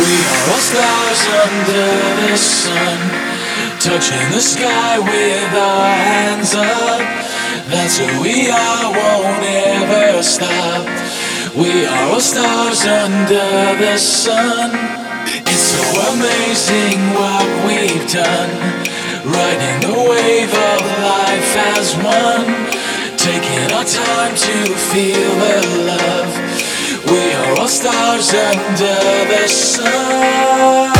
We are all stars under the sun, touching the sky with our hands up. That's who we are, won't ever stop. We are all stars under the sun. It's so amazing what we've done, riding the wave of life as one, taking our time to feel the love. We are all stars under the sun.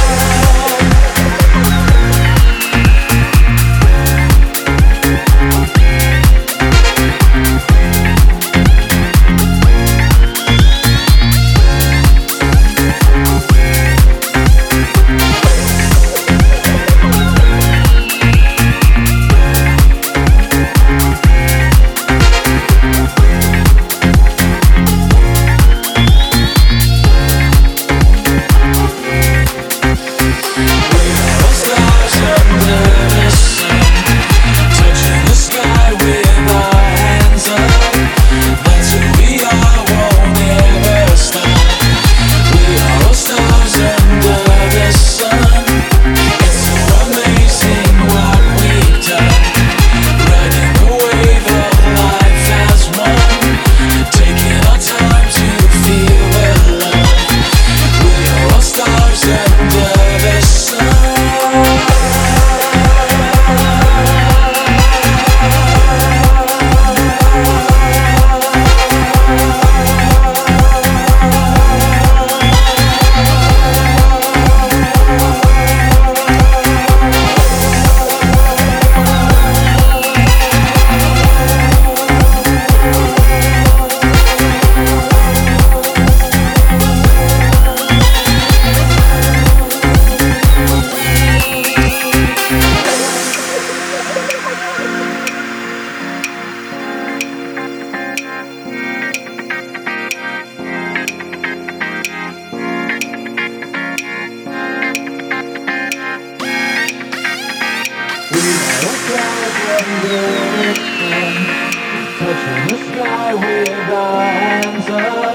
Touching the sky our hands up.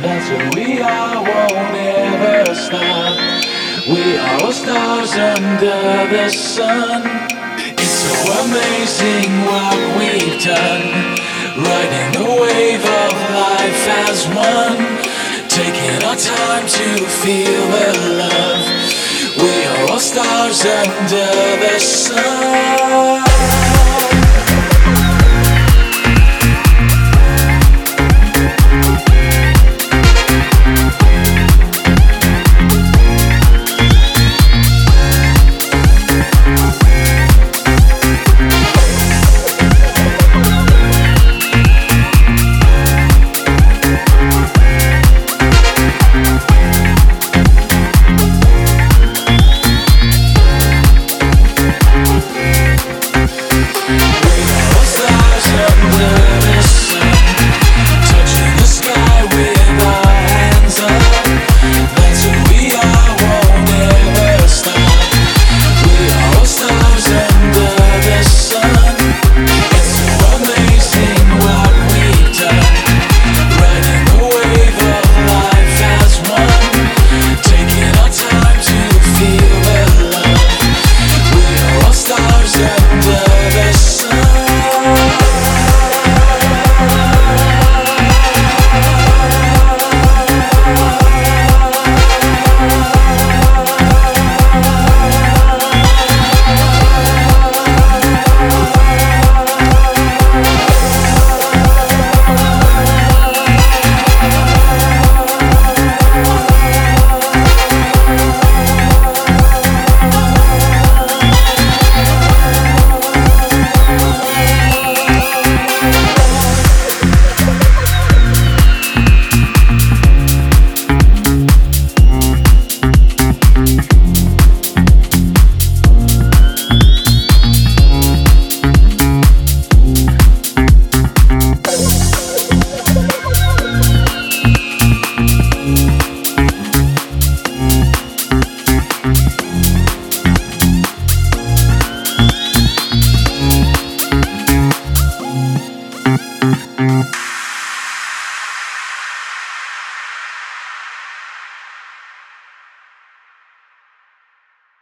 That's who we are, won't ever stop. We are all stars under the sun. It's so amazing what we've done. Riding the wave of life as one. Taking our time to feel the love. We are all stars under the sun.